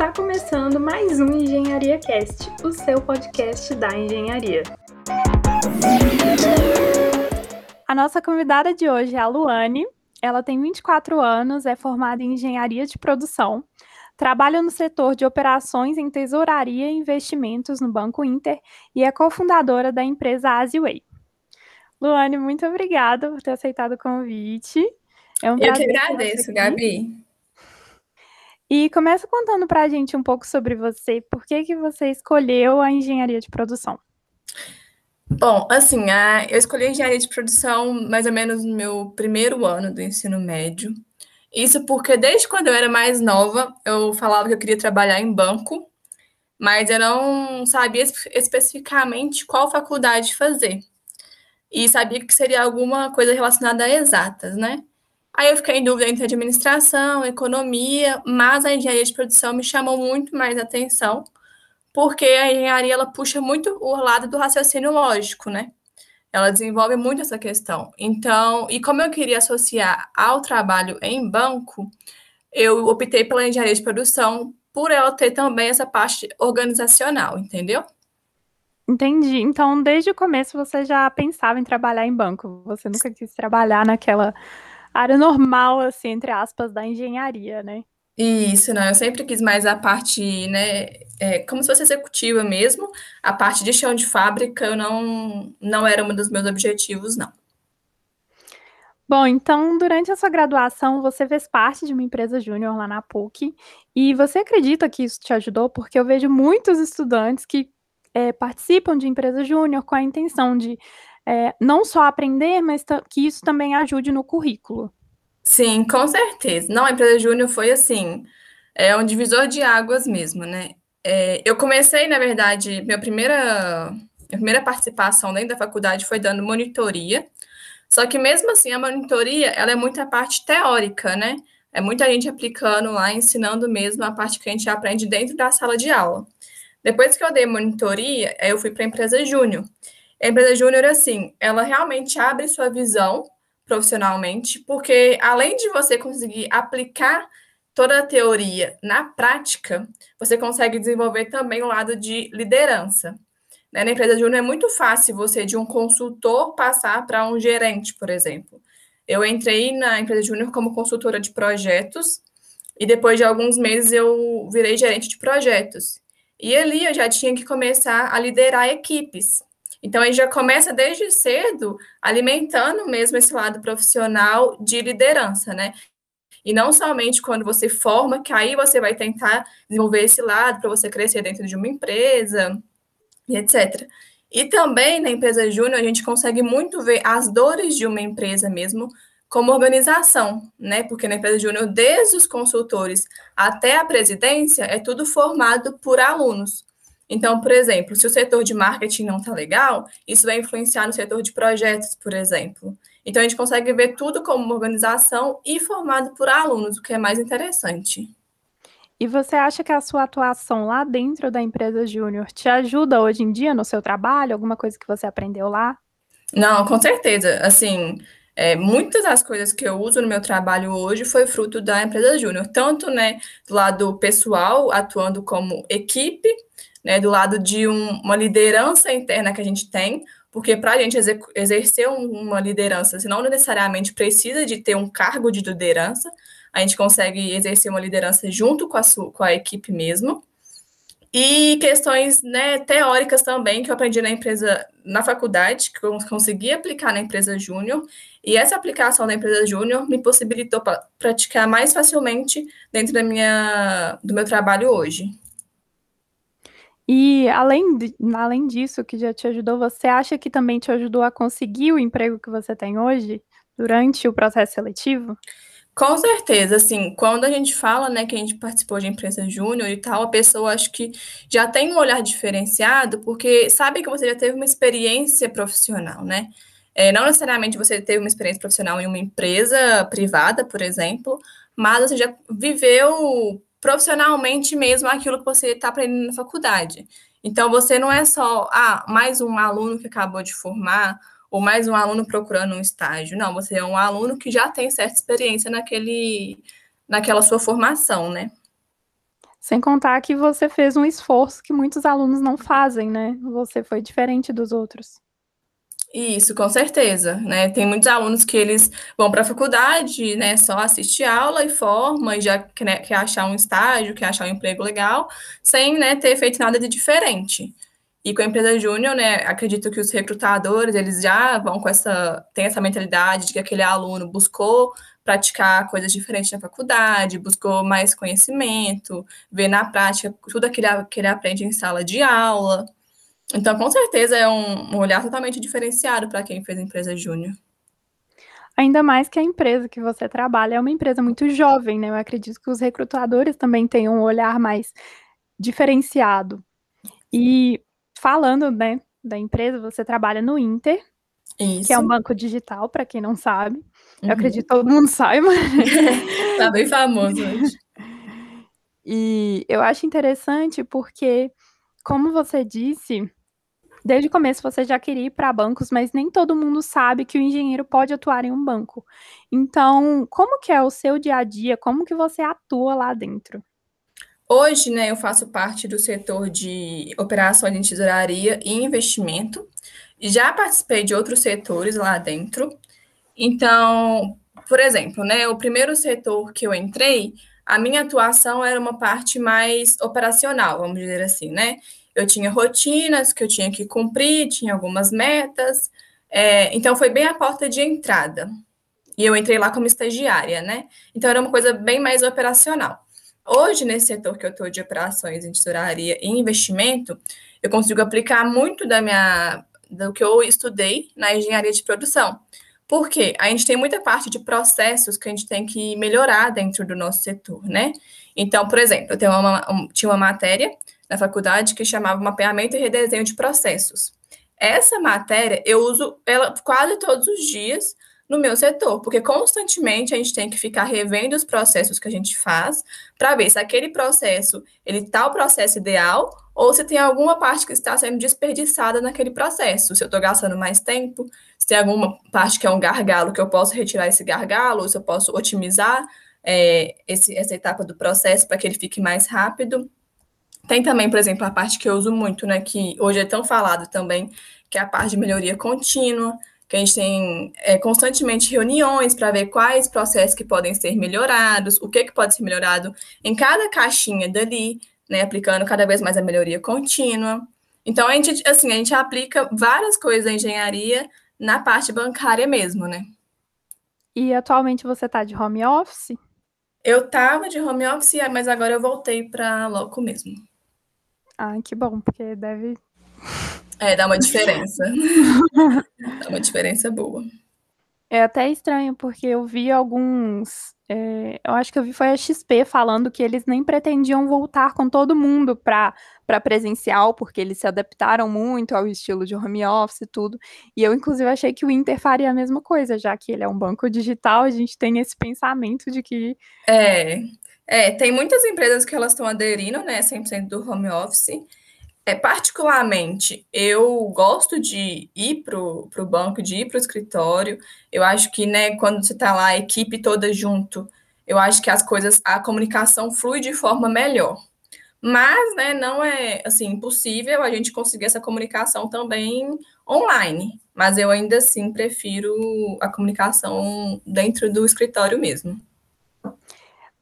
Está começando mais um Engenharia Cast, o seu podcast da engenharia. A nossa convidada de hoje é a Luane. Ela tem 24 anos, é formada em engenharia de produção, trabalha no setor de operações em tesouraria e investimentos no Banco Inter e é cofundadora da empresa Asiway. Luane, muito obrigada por ter aceitado o convite. É um Eu que agradeço, Gabi. E começa contando para a gente um pouco sobre você. Por que, que você escolheu a engenharia de produção? Bom, assim, a, eu escolhi a engenharia de produção mais ou menos no meu primeiro ano do ensino médio. Isso porque desde quando eu era mais nova, eu falava que eu queria trabalhar em banco, mas eu não sabia especificamente qual faculdade fazer. E sabia que seria alguma coisa relacionada a exatas, né? Aí eu fiquei em dúvida entre administração, economia, mas a engenharia de produção me chamou muito mais atenção, porque a engenharia ela puxa muito o lado do raciocínio lógico, né? Ela desenvolve muito essa questão. Então, e como eu queria associar ao trabalho em banco, eu optei pela engenharia de produção por ela ter também essa parte organizacional, entendeu? Entendi. Então, desde o começo você já pensava em trabalhar em banco. Você nunca quis trabalhar naquela área normal, assim, entre aspas, da engenharia, né? Isso, não, eu sempre quis mais a parte, né, é, como se fosse executiva mesmo, a parte de chão de fábrica eu não, não era um dos meus objetivos, não. Bom, então, durante a sua graduação, você fez parte de uma empresa júnior lá na PUC, e você acredita que isso te ajudou? Porque eu vejo muitos estudantes que é, participam de empresa júnior com a intenção de é, não só aprender, mas que isso também ajude no currículo. Sim, com certeza. Não, a empresa júnior foi assim, é um divisor de águas mesmo, né? É, eu comecei, na verdade, minha primeira, minha primeira participação dentro da faculdade foi dando monitoria. Só que mesmo assim, a monitoria, ela é muita parte teórica, né? É muita gente aplicando lá, ensinando mesmo a parte que a gente aprende dentro da sala de aula. Depois que eu dei monitoria, eu fui para a empresa júnior. A empresa júnior, assim, ela realmente abre sua visão profissionalmente, porque além de você conseguir aplicar toda a teoria na prática, você consegue desenvolver também o lado de liderança. Né? Na empresa júnior é muito fácil você, de um consultor, passar para um gerente, por exemplo. Eu entrei na empresa júnior como consultora de projetos e depois de alguns meses eu virei gerente de projetos. E ali eu já tinha que começar a liderar equipes. Então, aí já começa desde cedo alimentando mesmo esse lado profissional de liderança, né? E não somente quando você forma, que aí você vai tentar desenvolver esse lado para você crescer dentro de uma empresa e etc. E também na empresa júnior a gente consegue muito ver as dores de uma empresa mesmo como organização, né? Porque na empresa júnior, desde os consultores até a presidência, é tudo formado por alunos. Então, por exemplo, se o setor de marketing não está legal, isso vai influenciar no setor de projetos, por exemplo. Então, a gente consegue ver tudo como uma organização e formado por alunos, o que é mais interessante. E você acha que a sua atuação lá dentro da empresa Júnior te ajuda hoje em dia no seu trabalho? Alguma coisa que você aprendeu lá? Não, com certeza. Assim, é, muitas das coisas que eu uso no meu trabalho hoje foi fruto da empresa Júnior, tanto né, do lado pessoal, atuando como equipe, né, do lado de um, uma liderança interna que a gente tem, porque para a gente exercer uma liderança, você não necessariamente precisa de ter um cargo de liderança, a gente consegue exercer uma liderança junto com a, com a equipe mesmo. E questões né, teóricas também que eu aprendi na empresa, na faculdade, que eu consegui aplicar na empresa júnior, e essa aplicação na empresa júnior me possibilitou praticar mais facilmente dentro da minha, do meu trabalho hoje. E além, de, além disso, que já te ajudou, você acha que também te ajudou a conseguir o emprego que você tem hoje durante o processo seletivo? Com certeza, assim, quando a gente fala, né, que a gente participou de empresa júnior e tal, a pessoa acho que já tem um olhar diferenciado, porque sabe que você já teve uma experiência profissional, né? É, não necessariamente você teve uma experiência profissional em uma empresa privada, por exemplo, mas você já viveu profissionalmente mesmo aquilo que você está aprendendo na faculdade. Então, você não é só, ah, mais um aluno que acabou de formar, ou mais um aluno procurando um estágio. Não, você é um aluno que já tem certa experiência naquele, naquela sua formação, né? Sem contar que você fez um esforço que muitos alunos não fazem, né? Você foi diferente dos outros. Isso, com certeza, né? Tem muitos alunos que eles vão para a faculdade, né? Só assistir aula e forma, e já quer, quer achar um estágio, quer achar um emprego legal, sem né, ter feito nada de diferente. E com a empresa júnior, né, acredito que os recrutadores, eles já vão com essa, tem essa mentalidade de que aquele aluno buscou praticar coisas diferentes na faculdade, buscou mais conhecimento, ver na prática tudo aquilo que ele aprende em sala de aula. Então, com certeza, é um, um olhar totalmente diferenciado para quem fez empresa júnior. Ainda mais que a empresa que você trabalha é uma empresa muito jovem, né? Eu acredito que os recrutadores também tenham um olhar mais diferenciado. E falando, né, da empresa, você trabalha no Inter, Isso. que é um banco digital, para quem não sabe. Uhum. Eu acredito que todo mundo saiba. tá bem famoso hoje. E eu acho interessante porque, como você disse, desde o começo você já queria ir para bancos, mas nem todo mundo sabe que o engenheiro pode atuar em um banco. Então, como que é o seu dia a dia? Como que você atua lá dentro? Hoje, né, eu faço parte do setor de operações de tesouraria e investimento. Já participei de outros setores lá dentro. Então, por exemplo, né, o primeiro setor que eu entrei, a minha atuação era uma parte mais operacional, vamos dizer assim, né? Eu tinha rotinas que eu tinha que cumprir, tinha algumas metas. É, então, foi bem a porta de entrada. E eu entrei lá como estagiária, né? Então, era uma coisa bem mais operacional. Hoje, nesse setor que eu estou de operações em tesouraria e investimento, eu consigo aplicar muito da minha, do que eu estudei na engenharia de produção. Por quê? A gente tem muita parte de processos que a gente tem que melhorar dentro do nosso setor, né? Então, por exemplo, eu uma, um, tinha uma matéria na faculdade que chamava Mapeamento e Redesenho de Processos. Essa matéria eu uso ela quase todos os dias no meu setor, porque constantemente a gente tem que ficar revendo os processos que a gente faz para ver se aquele processo ele está o processo ideal ou se tem alguma parte que está sendo desperdiçada naquele processo. Se eu estou gastando mais tempo, se tem alguma parte que é um gargalo que eu posso retirar esse gargalo, ou se eu posso otimizar é, esse, essa etapa do processo para que ele fique mais rápido. Tem também, por exemplo, a parte que eu uso muito, né, que hoje é tão falado também, que é a parte de melhoria contínua que a gente tem é, constantemente reuniões para ver quais processos que podem ser melhorados, o que, que pode ser melhorado em cada caixinha dali, né, aplicando cada vez mais a melhoria contínua. Então, a gente, assim, a gente aplica várias coisas da engenharia na parte bancária mesmo, né? E atualmente você está de home office? Eu estava de home office, mas agora eu voltei para loco mesmo. Ah, que bom, porque deve é, dá uma diferença. dá uma diferença boa. É até estranho, porque eu vi alguns. É, eu acho que eu vi foi a XP falando que eles nem pretendiam voltar com todo mundo para presencial, porque eles se adaptaram muito ao estilo de home office e tudo. E eu, inclusive, achei que o Inter faria a mesma coisa, já que ele é um banco digital, a gente tem esse pensamento de que. É, é tem muitas empresas que elas estão aderindo, né, 100% do home office. É, particularmente, eu gosto de ir para o banco, de ir para o escritório. Eu acho que, né, quando você está lá, a equipe toda junto, eu acho que as coisas, a comunicação flui de forma melhor. Mas, né, não é, assim, impossível a gente conseguir essa comunicação também online. Mas eu ainda assim prefiro a comunicação dentro do escritório mesmo.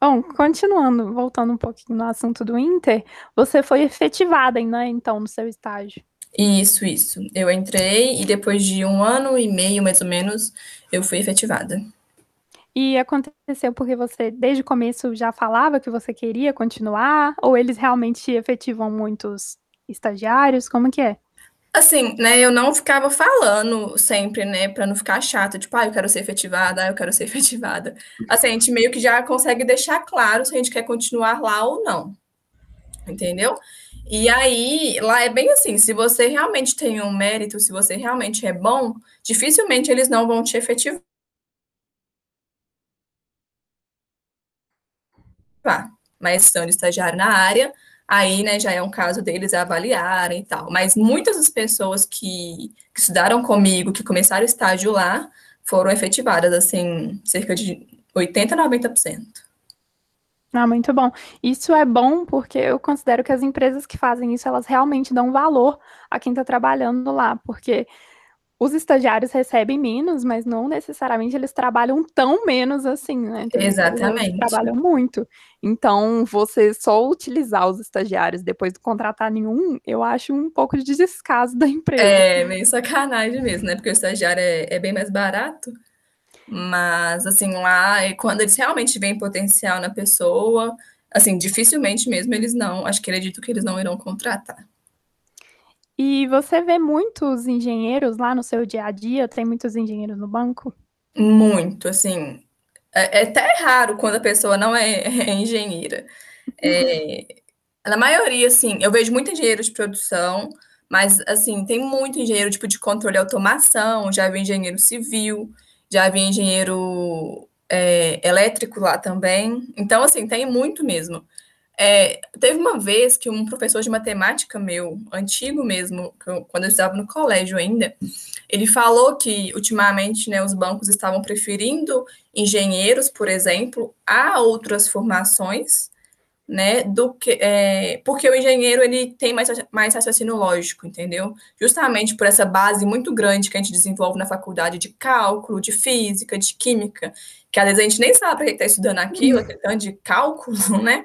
Bom, continuando, voltando um pouquinho no assunto do Inter, você foi efetivada ainda, então, no seu estágio. Isso, isso. Eu entrei e depois de um ano e meio, mais ou menos, eu fui efetivada. E aconteceu porque você, desde o começo, já falava que você queria continuar? Ou eles realmente efetivam muitos estagiários? Como que é? Assim, né, eu não ficava falando sempre, né, para não ficar chato, tipo, ah, eu quero ser efetivada, ah, eu quero ser efetivada. Assim, a gente meio que já consegue deixar claro se a gente quer continuar lá ou não. Entendeu? E aí, lá é bem assim, se você realmente tem um mérito, se você realmente é bom, dificilmente eles não vão te efetivar. Mas sendo estagiário na área, aí, né, já é um caso deles avaliarem e tal. Mas muitas das pessoas que, que estudaram comigo, que começaram o estágio lá, foram efetivadas, assim, cerca de 80% a 90%. Ah, muito bom. Isso é bom porque eu considero que as empresas que fazem isso, elas realmente dão valor a quem está trabalhando lá, porque os estagiários recebem menos, mas não necessariamente eles trabalham tão menos assim, né? Tem Exatamente. Eles trabalham muito. Então, você só utilizar os estagiários depois de contratar nenhum, eu acho um pouco de descaso da empresa. É, meio sacanagem mesmo, né? Porque o estagiário é, é bem mais barato. Mas, assim, lá, quando eles realmente veem potencial na pessoa, assim, dificilmente mesmo eles não, acho que acredito que eles não irão contratar. E você vê muitos engenheiros lá no seu dia a dia? Tem muitos engenheiros no banco? Muito, assim. É, é até raro quando a pessoa não é, é engenheira. É, na maioria, assim, eu vejo muito engenheiro de produção, mas, assim, tem muito engenheiro tipo de controle e automação, já vi engenheiro civil, já vi engenheiro é, elétrico lá também. Então, assim, tem muito mesmo. É, teve uma vez que um professor de matemática meu, antigo mesmo, eu, quando eu estava no colégio ainda, ele falou que ultimamente né, os bancos estavam preferindo engenheiros, por exemplo, a outras formações, né, do que é, porque o engenheiro ele tem mais, mais raciocínio lógico, entendeu? Justamente por essa base muito grande que a gente desenvolve na faculdade de cálculo, de física, de química, que às vezes a gente nem sabe para que está estudando aquilo, aquele tanto de cálculo, né?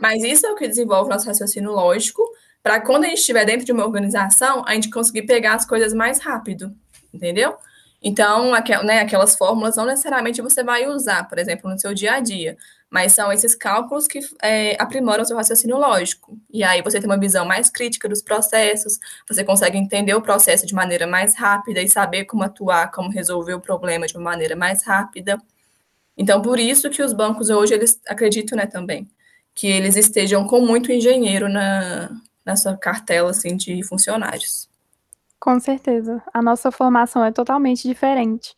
Mas isso é o que desenvolve nosso raciocínio lógico, para quando a gente estiver dentro de uma organização, a gente conseguir pegar as coisas mais rápido, entendeu? Então, aquel, né, aquelas fórmulas não necessariamente você vai usar, por exemplo, no seu dia a dia, mas são esses cálculos que é, aprimoram o seu raciocínio lógico. E aí você tem uma visão mais crítica dos processos, você consegue entender o processo de maneira mais rápida e saber como atuar, como resolver o problema de uma maneira mais rápida. Então, por isso que os bancos hoje, eles acreditam, né, também, que eles estejam com muito engenheiro na, na sua cartela assim, de funcionários. Com certeza. A nossa formação é totalmente diferente.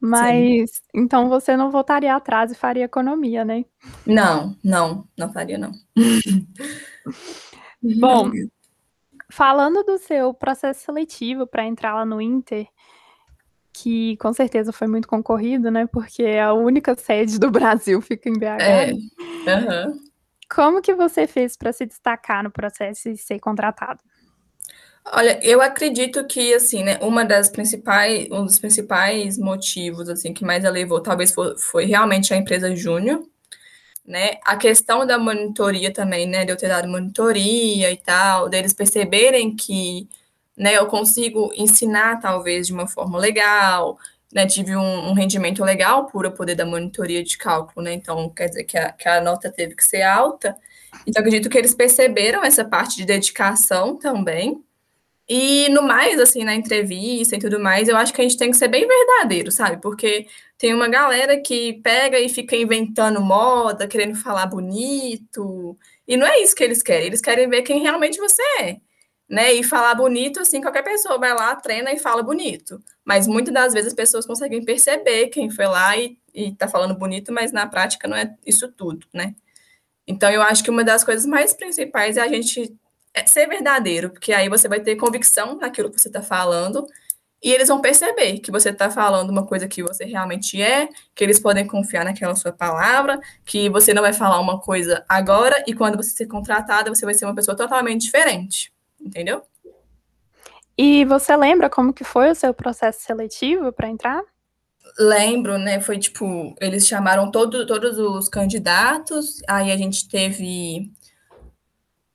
Mas Sim. então você não voltaria atrás e faria economia, né? Não, não, não faria, não. Bom, falando do seu processo seletivo para entrar lá no Inter, que com certeza foi muito concorrido, né? Porque a única sede do Brasil fica em BH. É. Uhum. Como que você fez para se destacar no processo e ser contratado? Olha, eu acredito que, assim, né, uma das principais, um dos principais motivos, assim, que mais elevou, talvez foi, foi realmente a empresa júnior, né, a questão da monitoria também, né, de eu ter dado monitoria e tal, deles perceberem que, né, eu consigo ensinar, talvez, de uma forma legal, né, tive um, um, rendimento legal por eu poder dar monitoria de cálculo, né? Então, quer dizer que a, que a nota teve que ser alta. Então, acredito que eles perceberam essa parte de dedicação também. E no mais, assim, na entrevista e tudo mais, eu acho que a gente tem que ser bem verdadeiro, sabe? Porque tem uma galera que pega e fica inventando moda, querendo falar bonito. E não é isso que eles querem. Eles querem ver quem realmente você é né? E falar bonito, assim, qualquer pessoa vai lá, treina e fala bonito. Mas muitas das vezes as pessoas conseguem perceber quem foi lá e, e tá falando bonito, mas na prática não é isso tudo, né? Então eu acho que uma das coisas mais principais é a gente é ser verdadeiro, porque aí você vai ter convicção naquilo que você está falando e eles vão perceber que você está falando uma coisa que você realmente é, que eles podem confiar naquela sua palavra, que você não vai falar uma coisa agora e quando você ser contratada, você vai ser uma pessoa totalmente diferente entendeu? E você lembra como que foi o seu processo seletivo para entrar? Lembro, né? Foi tipo, eles chamaram todo, todos os candidatos, aí a gente teve,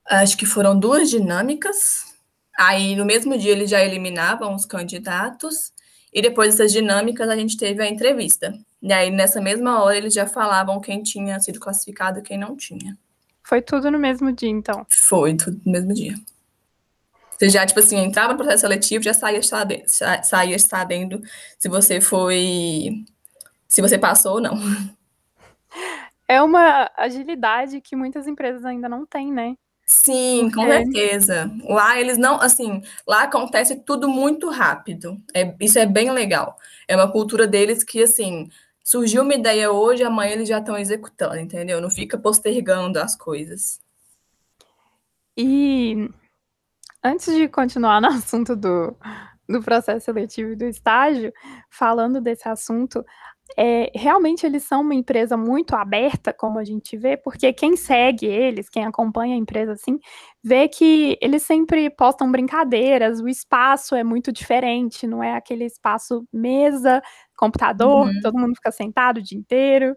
acho que foram duas dinâmicas. Aí no mesmo dia eles já eliminavam os candidatos, e depois dessas dinâmicas a gente teve a entrevista. E aí nessa mesma hora eles já falavam quem tinha sido classificado e quem não tinha. Foi tudo no mesmo dia, então? Foi, tudo no mesmo dia. Você já, tipo assim, entrava no processo seletivo, já saía sabendo, saía sabendo se você foi. se você passou ou não. É uma agilidade que muitas empresas ainda não têm, né? Sim, com certeza. Lá eles não, assim, lá acontece tudo muito rápido. É, isso é bem legal. É uma cultura deles que, assim, surgiu uma ideia hoje, amanhã eles já estão executando, entendeu? Não fica postergando as coisas. E Antes de continuar no assunto do, do processo seletivo e do estágio, falando desse assunto, é, realmente eles são uma empresa muito aberta, como a gente vê, porque quem segue eles, quem acompanha a empresa assim, vê que eles sempre postam brincadeiras, o espaço é muito diferente, não é aquele espaço mesa, computador, uhum. todo mundo fica sentado o dia inteiro.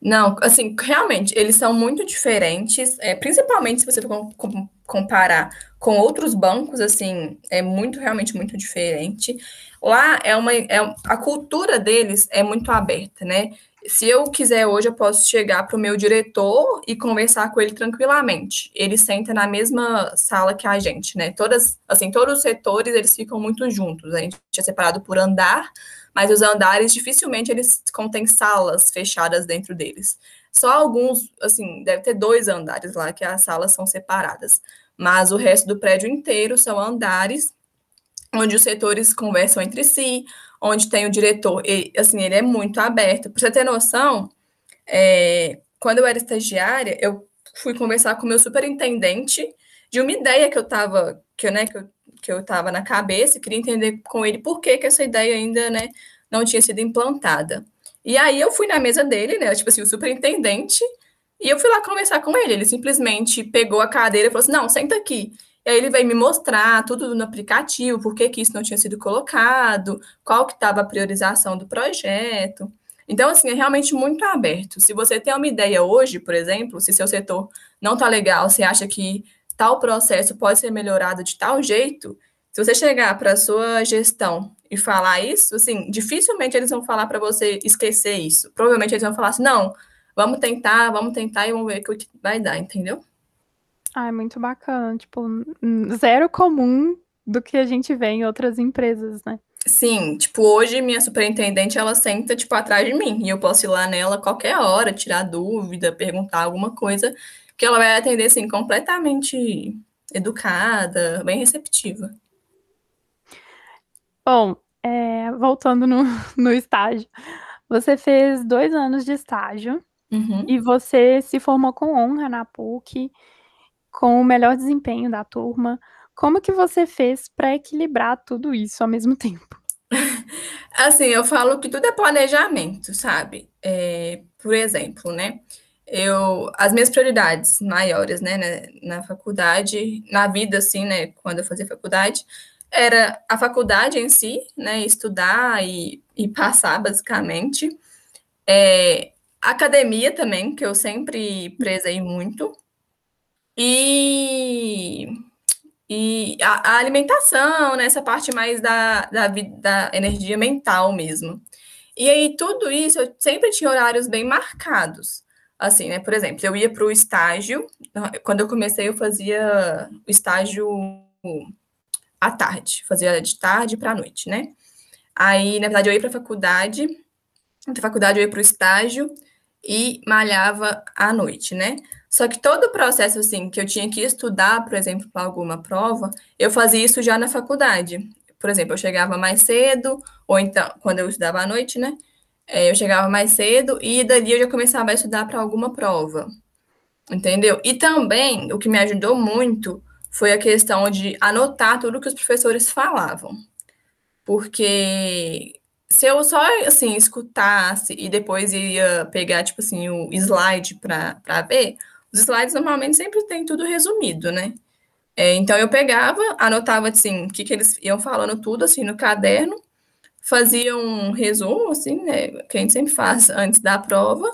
Não, assim, realmente, eles são muito diferentes, é, principalmente se você for com, comparar com outros bancos, assim, é muito, realmente muito diferente. Lá é uma, é, a cultura deles é muito aberta, né? Se eu quiser hoje, eu posso chegar para o meu diretor e conversar com ele tranquilamente. Ele senta na mesma sala que a gente, né? Todas, assim, todos os setores, eles ficam muito juntos. A gente é separado por andar, mas os andares dificilmente eles contêm salas fechadas dentro deles. Só alguns, assim, deve ter dois andares lá que as salas são separadas, mas o resto do prédio inteiro são andares onde os setores conversam entre si, onde tem o diretor, e, assim, ele é muito aberto. Para você ter noção, é, quando eu era estagiária, eu fui conversar com o meu superintendente de uma ideia que eu estava, que, né, que eu que eu estava na cabeça, queria entender com ele por que, que essa ideia ainda né, não tinha sido implantada. E aí eu fui na mesa dele, né, tipo assim, o superintendente, e eu fui lá conversar com ele. Ele simplesmente pegou a cadeira e falou assim: não, senta aqui. E aí ele veio me mostrar tudo no aplicativo, por que, que isso não tinha sido colocado, qual que estava a priorização do projeto. Então, assim, é realmente muito aberto. Se você tem uma ideia hoje, por exemplo, se seu setor não está legal, você acha que tal processo pode ser melhorado de tal jeito, se você chegar para a sua gestão e falar isso, assim, dificilmente eles vão falar para você esquecer isso. Provavelmente eles vão falar assim, não, vamos tentar, vamos tentar e vamos ver o que vai dar, entendeu? Ah, é muito bacana, tipo, zero comum do que a gente vê em outras empresas, né? Sim, tipo, hoje minha superintendente, ela senta, tipo, atrás de mim, e eu posso ir lá nela qualquer hora, tirar dúvida, perguntar alguma coisa, que ela vai atender assim completamente educada, bem receptiva. Bom, é, voltando no, no estágio, você fez dois anos de estágio uhum. e você se formou com honra na PUC, com o melhor desempenho da turma. Como que você fez para equilibrar tudo isso ao mesmo tempo? Assim, eu falo que tudo é planejamento, sabe? É, por exemplo, né? eu as minhas prioridades maiores, né, né, na faculdade, na vida assim, né, quando eu fazia faculdade, era a faculdade em si, né, estudar e, e passar basicamente, é, academia também, que eu sempre prezei muito, e, e a, a alimentação, né, essa parte mais da, da, da energia mental mesmo. E aí, tudo isso, eu sempre tinha horários bem marcados assim, né? Por exemplo, eu ia para o estágio, quando eu comecei, eu fazia o estágio à tarde, fazia de tarde para a noite, né? Aí, na verdade, eu ia para a faculdade, da faculdade eu ia para o estágio e malhava à noite, né? Só que todo o processo, assim, que eu tinha que estudar, por exemplo, para alguma prova, eu fazia isso já na faculdade. Por exemplo, eu chegava mais cedo, ou então, quando eu estudava à noite, né? É, eu chegava mais cedo e dali eu já começava a estudar para alguma prova. Entendeu? E também o que me ajudou muito foi a questão de anotar tudo que os professores falavam. Porque se eu só assim escutasse e depois ia pegar tipo assim o slide para ver, os slides normalmente sempre tem tudo resumido, né? É, então eu pegava, anotava assim o que, que eles iam falando tudo assim no caderno fazia um resumo, assim, né, que a gente sempre faz antes da prova,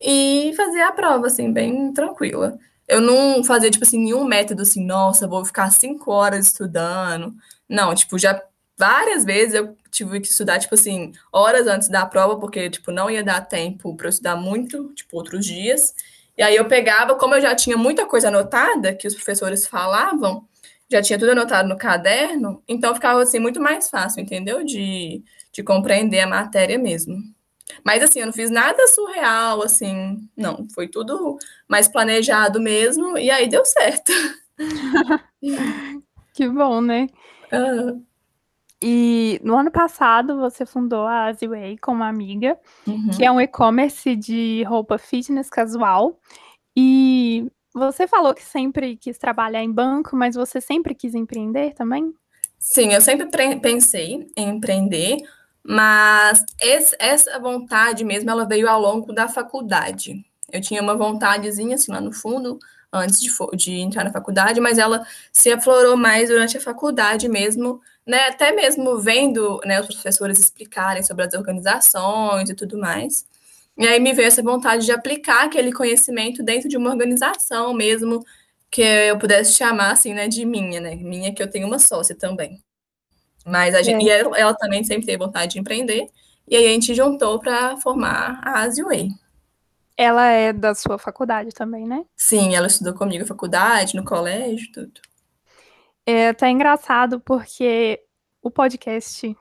e fazia a prova, assim, bem tranquila. Eu não fazia, tipo assim, nenhum método assim, nossa, vou ficar cinco horas estudando. Não, tipo, já várias vezes eu tive que estudar, tipo assim, horas antes da prova, porque, tipo, não ia dar tempo para estudar muito, tipo, outros dias. E aí eu pegava, como eu já tinha muita coisa anotada que os professores falavam, já tinha tudo anotado no caderno, então ficava assim muito mais fácil, entendeu? De, de compreender a matéria mesmo. Mas assim, eu não fiz nada surreal, assim, não, foi tudo mais planejado mesmo, e aí deu certo. que bom, né? Uhum. E no ano passado você fundou a Aziway com uma amiga, uhum. que é um e-commerce de roupa fitness casual. E você falou que sempre quis trabalhar em banco, mas você sempre quis empreender também? Sim, eu sempre pensei em empreender, Mas esse, essa vontade mesmo, ela veio ao longo da faculdade. Eu tinha uma vontadezinha, assim, lá no fundo, antes de, de entrar na faculdade, mas ela se aflorou mais durante a faculdade mesmo, né? Até mesmo vendo né, os professores explicarem sobre as organizações e tudo mais. E aí me veio essa vontade de aplicar aquele conhecimento dentro de uma organização mesmo, que eu pudesse chamar assim, né, de minha, né? Minha que eu tenho uma sócia também. Mas a gente, é. e ela, ela, também sempre teve vontade de empreender, e aí a gente juntou para formar a Asiway. Ela é da sua faculdade também, né? Sim, ela estudou comigo na faculdade, no colégio, tudo. É até engraçado porque o podcast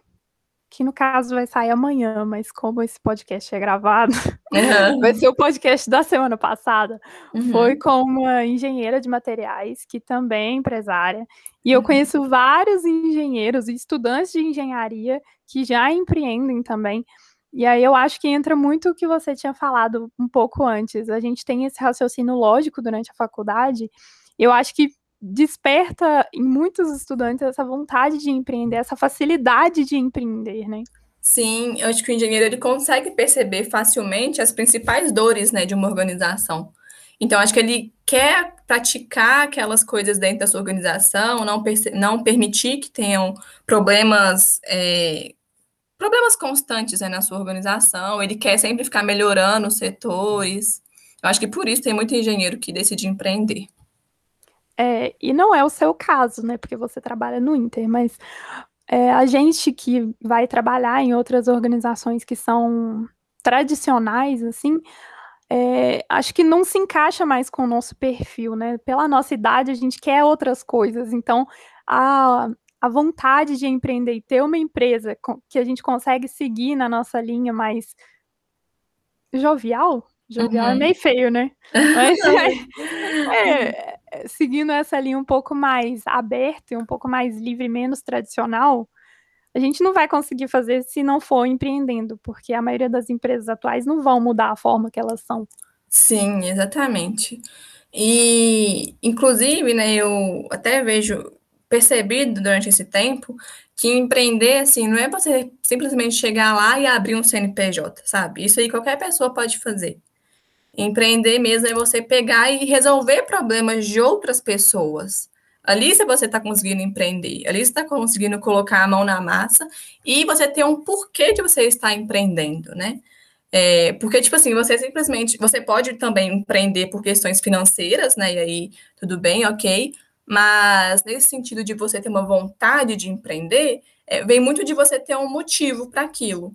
que no caso vai sair amanhã, mas como esse podcast é gravado, uhum. vai ser o podcast da semana passada. Uhum. Foi com uma engenheira de materiais, que também é empresária, e eu uhum. conheço vários engenheiros e estudantes de engenharia que já empreendem também. E aí eu acho que entra muito o que você tinha falado um pouco antes. A gente tem esse raciocínio lógico durante a faculdade. Eu acho que desperta em muitos estudantes essa vontade de empreender, essa facilidade de empreender, né? Sim, eu acho que o engenheiro ele consegue perceber facilmente as principais dores, né, de uma organização. Então, acho que ele quer praticar aquelas coisas dentro da sua organização, não, não permitir que tenham problemas, é, problemas constantes né, na sua organização. Ele quer sempre ficar melhorando os setores. Eu acho que por isso tem muito engenheiro que decide empreender. É, e não é o seu caso, né? Porque você trabalha no Inter, mas é, a gente que vai trabalhar em outras organizações que são tradicionais, assim, é, acho que não se encaixa mais com o nosso perfil, né? Pela nossa idade, a gente quer outras coisas. Então, a, a vontade de empreender e ter uma empresa que a gente consegue seguir na nossa linha mais jovial, jovial é uhum. é meio feio, né? Mas é, é, seguindo essa linha um pouco mais aberta e um pouco mais livre, menos tradicional, a gente não vai conseguir fazer se não for empreendendo, porque a maioria das empresas atuais não vão mudar a forma que elas são. Sim, exatamente. E, inclusive, né, eu até vejo, percebido durante esse tempo, que empreender, assim, não é você simplesmente chegar lá e abrir um CNPJ, sabe? Isso aí qualquer pessoa pode fazer. Empreender mesmo é você pegar e resolver problemas de outras pessoas. Ali você está conseguindo empreender, ali você está conseguindo colocar a mão na massa e você tem um porquê de você estar empreendendo, né? É, porque, tipo assim, você simplesmente, você pode também empreender por questões financeiras, né? E aí, tudo bem, ok. Mas nesse sentido de você ter uma vontade de empreender, é, vem muito de você ter um motivo para aquilo.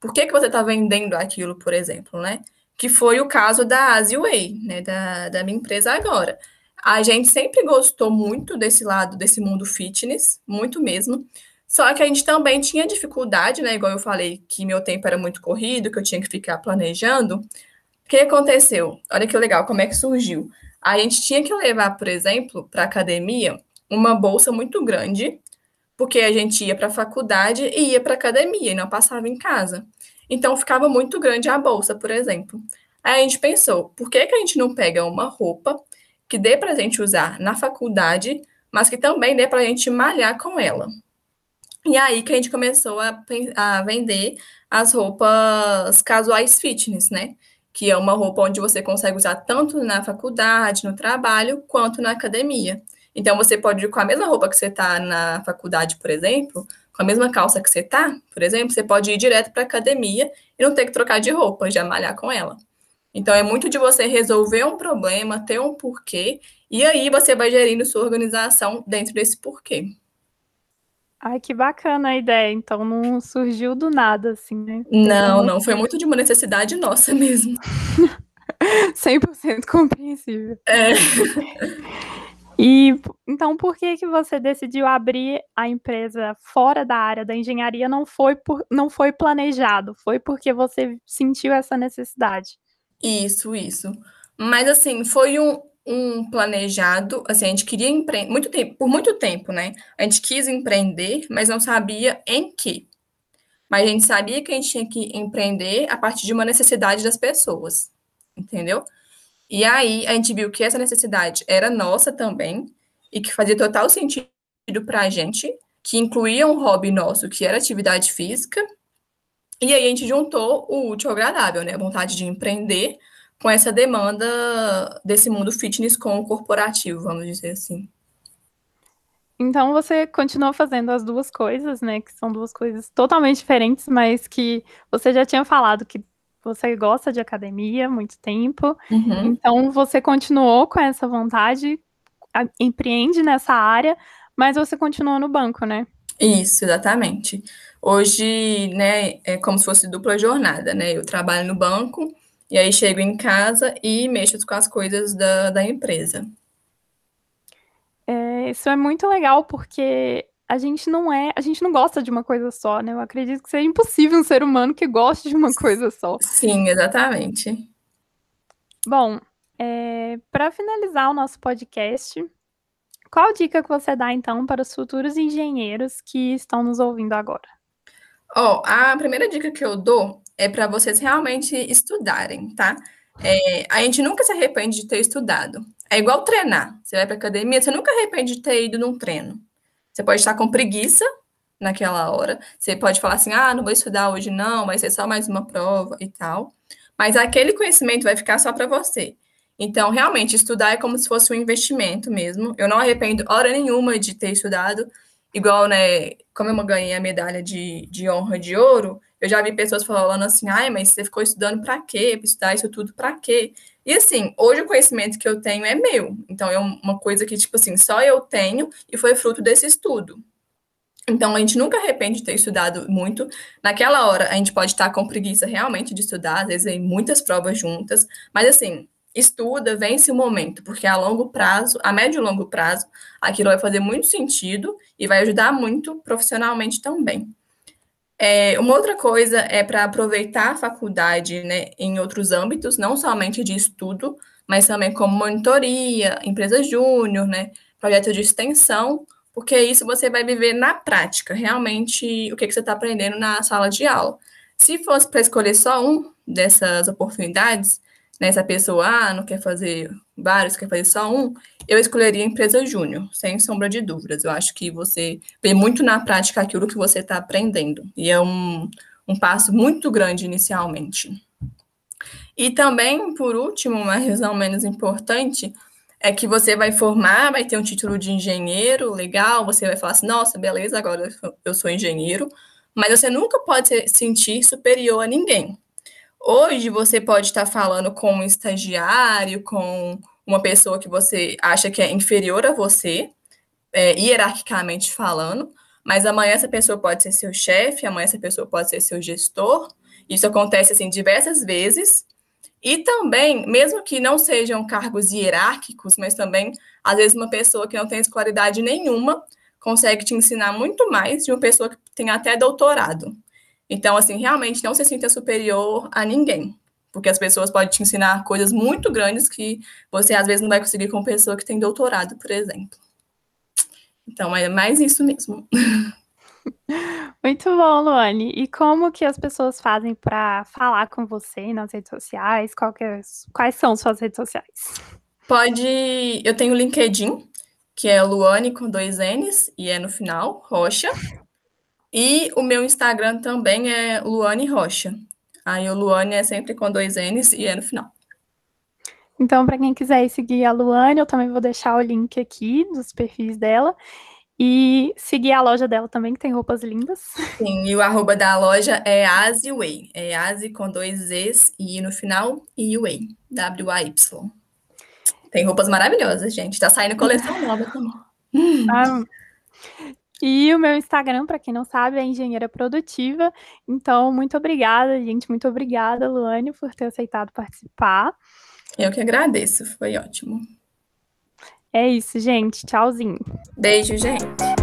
Por que, que você está vendendo aquilo, por exemplo, né? Que foi o caso da Asiway, né? Da, da minha empresa agora. A gente sempre gostou muito desse lado, desse mundo fitness, muito mesmo. Só que a gente também tinha dificuldade, né? Igual eu falei, que meu tempo era muito corrido, que eu tinha que ficar planejando. O que aconteceu? Olha que legal, como é que surgiu? A gente tinha que levar, por exemplo, para academia uma bolsa muito grande, porque a gente ia para a faculdade e ia para academia e não passava em casa. Então ficava muito grande a bolsa, por exemplo. Aí a gente pensou, por que, que a gente não pega uma roupa que dê para a gente usar na faculdade, mas que também dê para a gente malhar com ela. E aí que a gente começou a, a vender as roupas casuais fitness, né? Que é uma roupa onde você consegue usar tanto na faculdade, no trabalho, quanto na academia. Então, você pode ir com a mesma roupa que você está na faculdade, por exemplo, com a mesma calça que você está, por exemplo, você pode ir direto para a academia e não ter que trocar de roupa, já malhar com ela. Então, é muito de você resolver um problema, ter um porquê, e aí você vai gerindo sua organização dentro desse porquê. Ai, que bacana a ideia. Então, não surgiu do nada, assim, né? Não, não. Foi muito de uma necessidade nossa mesmo. 100% compreensível. É. E então, por que que você decidiu abrir a empresa fora da área da engenharia? Não foi por, não foi planejado, foi porque você sentiu essa necessidade. Isso, isso. Mas assim, foi um, um planejado, assim, a gente queria empreender, muito tempo, por muito tempo, né? A gente quis empreender, mas não sabia em que. Mas a gente sabia que a gente tinha que empreender a partir de uma necessidade das pessoas, entendeu? E aí a gente viu que essa necessidade era nossa também e que fazia total sentido para a gente, que incluía um hobby nosso, que era atividade física, E aí a gente juntou o útil ao agradável, né? A vontade de empreender com essa demanda desse mundo fitness com o corporativo, vamos dizer assim. Então você continuou fazendo as duas coisas, né? Que são duas coisas totalmente diferentes, mas que você já tinha falado que você gosta de academia há muito tempo. Uhum. Então você continuou com essa vontade, empreende nessa área, mas você continua no banco, né? Isso, exatamente. Hoje, né, é como se fosse dupla jornada, né? Eu trabalho no banco e aí chego em casa e mexo com as coisas da, da empresa. É, isso é muito legal porque a gente não é, a gente não gosta de uma coisa só, né? Eu acredito que seja impossível um ser humano que goste de uma coisa só. Sim, exatamente. Bom, é, para finalizar o nosso podcast, qual dica que você dá então para os futuros engenheiros que estão nos ouvindo agora? Ó, a primeira dica que eu dou é para vocês realmente estudarem, tá? É, a gente nunca se arrepende de ter estudado. É igual treinar. Você vai para academia, você nunca arrepende de ter ido num treino. Você pode estar com preguiça naquela hora. Você pode falar assim: ah, não vou estudar hoje, não, vai ser só mais uma prova e tal. Mas aquele conhecimento vai ficar só para você. Então, realmente, estudar é como se fosse um investimento mesmo. Eu não arrependo hora nenhuma de ter estudado. Igual, né, como eu ganhei a medalha de, de honra de ouro, eu já vi pessoas falando assim, ai, mas você ficou estudando para quê? Estudar isso tudo para quê? E assim, hoje o conhecimento que eu tenho é meu. Então é uma coisa que, tipo assim, só eu tenho e foi fruto desse estudo. Então a gente nunca arrepende de ter estudado muito. Naquela hora a gente pode estar com preguiça realmente de estudar, às vezes em muitas provas juntas, mas assim, estuda, vence o momento, porque a longo prazo, a médio e longo prazo, aquilo vai fazer muito sentido e vai ajudar muito profissionalmente também. É, uma outra coisa é para aproveitar a faculdade né, em outros âmbitos, não somente de estudo, mas também como monitoria, empresa júnior, né, projeto de extensão, porque isso você vai viver na prática, realmente o que, que você está aprendendo na sala de aula. Se fosse para escolher só um dessas oportunidades, né, se a pessoa ah, não quer fazer vários, quer fazer só um, eu escolheria empresa júnior, sem sombra de dúvidas. Eu acho que você vê muito na prática aquilo que você está aprendendo. E é um, um passo muito grande inicialmente. E também, por último, uma razão menos importante, é que você vai formar, vai ter um título de engenheiro legal, você vai falar assim, nossa, beleza, agora eu sou engenheiro, mas você nunca pode se sentir superior a ninguém. Hoje você pode estar falando com um estagiário, com uma pessoa que você acha que é inferior a você, é, hierarquicamente falando, mas amanhã essa pessoa pode ser seu chefe, amanhã essa pessoa pode ser seu gestor. Isso acontece assim diversas vezes. E também, mesmo que não sejam cargos hierárquicos, mas também, às vezes, uma pessoa que não tem escolaridade nenhuma consegue te ensinar muito mais de uma pessoa que tem até doutorado. Então, assim, realmente não se sinta superior a ninguém, porque as pessoas podem te ensinar coisas muito grandes que você às vezes não vai conseguir com uma pessoa que tem doutorado, por exemplo. Então, é mais isso mesmo. Muito bom, Luane. E como que as pessoas fazem para falar com você nas redes sociais? É, quais são suas redes sociais? Pode. Eu tenho o LinkedIn, que é Luane com dois N's e é no final, Rocha. E o meu Instagram também é Luane Rocha. Aí o Luane é sempre com dois N's e é no final. Então, para quem quiser seguir a Luane, eu também vou deixar o link aqui dos perfis dela. E seguir a loja dela também, que tem roupas lindas. Sim, e o arroba da loja é Aziway. É Azi com dois Z's e no final, e Way. W-A-Y. Tem roupas maravilhosas, gente. Tá saindo coleção nova também. Ah, e o meu Instagram, para quem não sabe, é Engenheira Produtiva. Então, muito obrigada, gente. Muito obrigada, Luane, por ter aceitado participar. Eu que agradeço, foi ótimo. É isso, gente. Tchauzinho. Beijo, gente.